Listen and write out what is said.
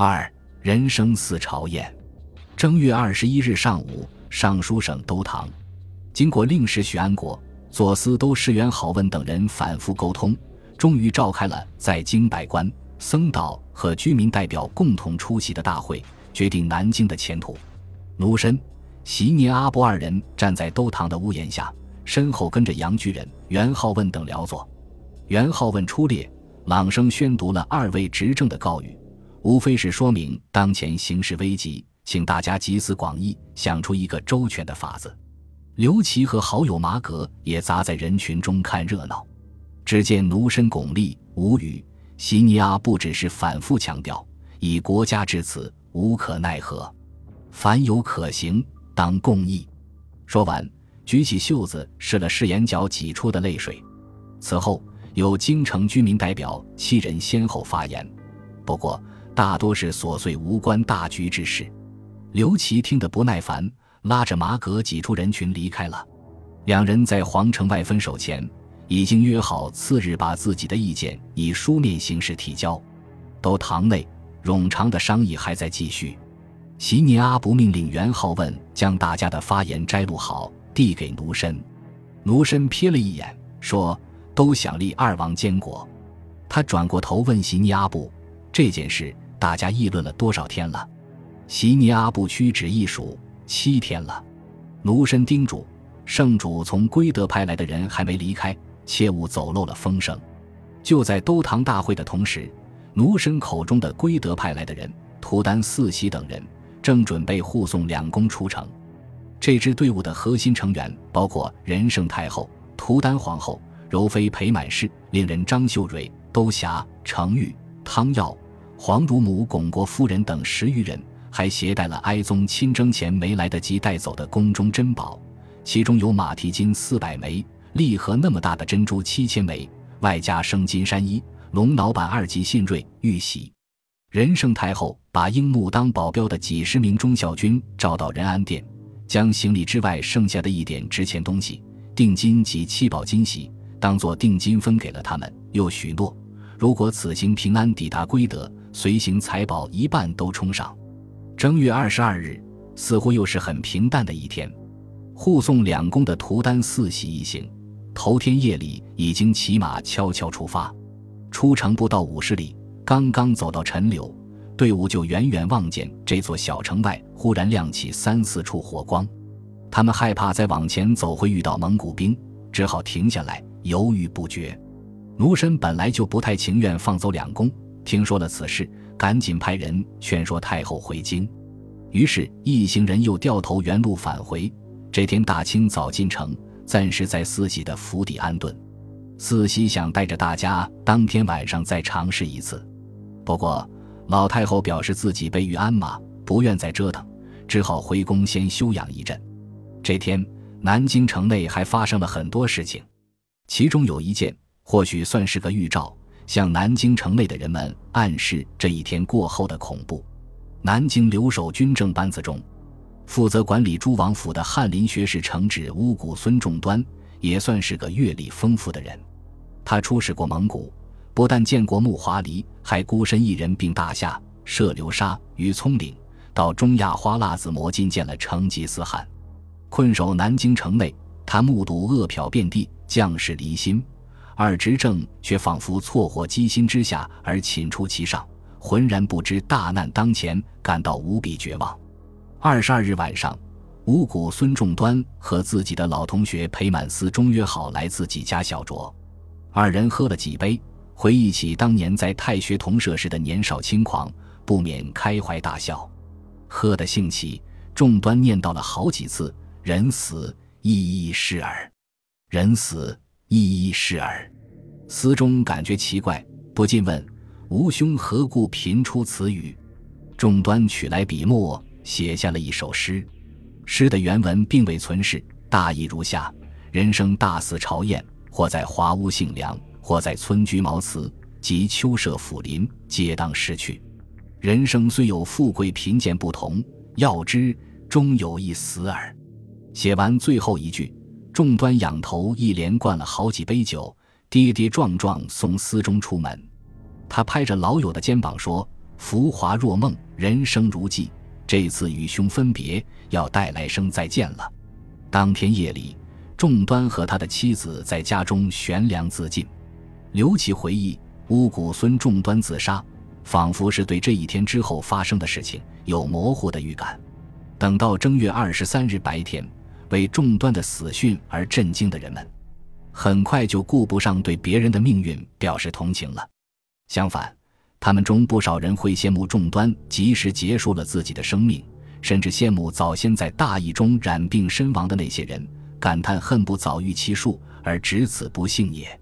二人生四朝宴。正月二十一日上午，尚书省都堂，经过令史许安国、左司都石元好问等人反复沟通，终于召开了在京百官、僧道和居民代表共同出席的大会，决定南京的前途。卢深、席聂阿波二人站在都堂的屋檐下，身后跟着杨巨人、元好问等僚佐。元好问出列，朗声宣读了二位执政的告谕，无非是说明当前形势危急，请大家集思广益，想出一个周全的法子。刘琦和好友马革也砸在人群中看热闹。只见奴身巩俐，无语；席尼阿不只是反复强调，以国家至此，无可奈何。凡有可行，当共议。说完，举起袖子拭了拭眼角挤出的泪水。此后，有京城居民代表七人先后发言，不过大多是琐碎无关大局之事。刘琦听得不耐烦，拉着马革挤出人群离开了。两人在皇城外分手前，已经约好次日把自己的意见以书面形式提交。都堂内冗长的商议还在继续。席尼阿不命令元好问将大家的发言摘录好，递给奴申。奴申瞥了一眼，说：“都想立二王监国。”他转过头问席尼阿布：“这件事大家议论了多少天了？”席尼阿布屈指一数：“七天了。”奴申叮嘱：“圣主从圭德派来的人还没离开，切勿走漏了风声。”就在都堂大会的同时，奴申口中的圭德派来的人，图丹四喜等人。正准备护送两宫出城，这支队伍的核心成员包括仁圣太后、图丹皇后、柔妃裴满氏、令人张秀蕊、兜霞、程昱、汤耀、皇乳母巩国夫人等十余人，还携带了哀宗亲征前没来得及带走的宫中珍宝，其中有马蹄金四百枚、利盒那么大的珍珠七千枚，外加生金山衣、龙脑板二级信瑞、玉玺。仁圣太后把樱木当保镖的几十名忠孝军召到仁安殿，将行李之外剩下的一点值钱东西——定金及七宝金玺，当作定金分给了他们，又许诺，如果此行平安抵达归德，随行财宝一半都充上。正月二十二日，似乎又是很平淡的一天。护送两宫的图丹四喜一行，头天夜里已经骑马悄悄出发，出城不到五十里。刚刚走到陈留，队伍就远远望见这座小城外忽然亮起三四处火光。他们害怕再往前走会遇到蒙古兵，只好停下来，犹豫不决。奴申本来就不太情愿放走两宫，听说了此事，赶紧派人劝说太后回京。于是，一行人又掉头原路返回。这天大清早进城，暂时在四喜的府邸安顿。四喜想带着大家当天晚上再尝试一次。不过，老太后表示自己备御鞍马，不愿再折腾，只好回宫先休养一阵。这天，南京城内还发生了很多事情，其中有一件或许算是个预兆，向南京城内的人们暗示这一天过后的恐怖。南京留守军政班子中，负责管理诸王府的翰林学士承旨乌古孙仲端，也算是个阅历丰富的人，他出使过蒙古。不但见过木华黎，还孤身一人并大夏、涉流沙于葱岭，到中亚花剌子模进见了成吉思汗。困守南京城内，他目睹饿殍遍地，将士离心；而执政却仿佛错获机心之下而寝出其上，浑然不知大难当前，感到无比绝望。二十二日晚上，五谷孙仲端和自己的老同学裴满思终约好来自己家小酌，二人喝了几杯。回忆起当年在太学同舍时的年少轻狂，不免开怀大笑。喝得兴起，众端念叨了好几次：“人死亦亦是耳，人死一一是耳。”思中感觉奇怪，不禁问：“吾兄何故频出此语？”众端取来笔墨，写下了一首诗。诗的原文并未存世，大意如下：人生大似朝宴，或在华屋姓梁。或在村居茅茨，及秋舍府林，皆当失去。人生虽有富贵贫贱不同，要知终有一死耳。写完最后一句，众端仰头一连灌了好几杯酒，跌跌撞撞送司中出门。他拍着老友的肩膀说：“浮华若梦，人生如寄。这次与兄分别，要带来生再见了。当天夜里，仲端和他的妻子在家中悬梁自尽。刘琦回忆，乌古孙仲端自杀，仿佛是对这一天之后发生的事情有模糊的预感。等到正月二十三日白天，为仲端的死讯而震惊的人们，很快就顾不上对别人的命运表示同情了。相反，他们中不少人会羡慕仲端及时结束了自己的生命，甚至羡慕早先在大疫中染病身亡的那些人，感叹恨不早遇其数而只此不幸也。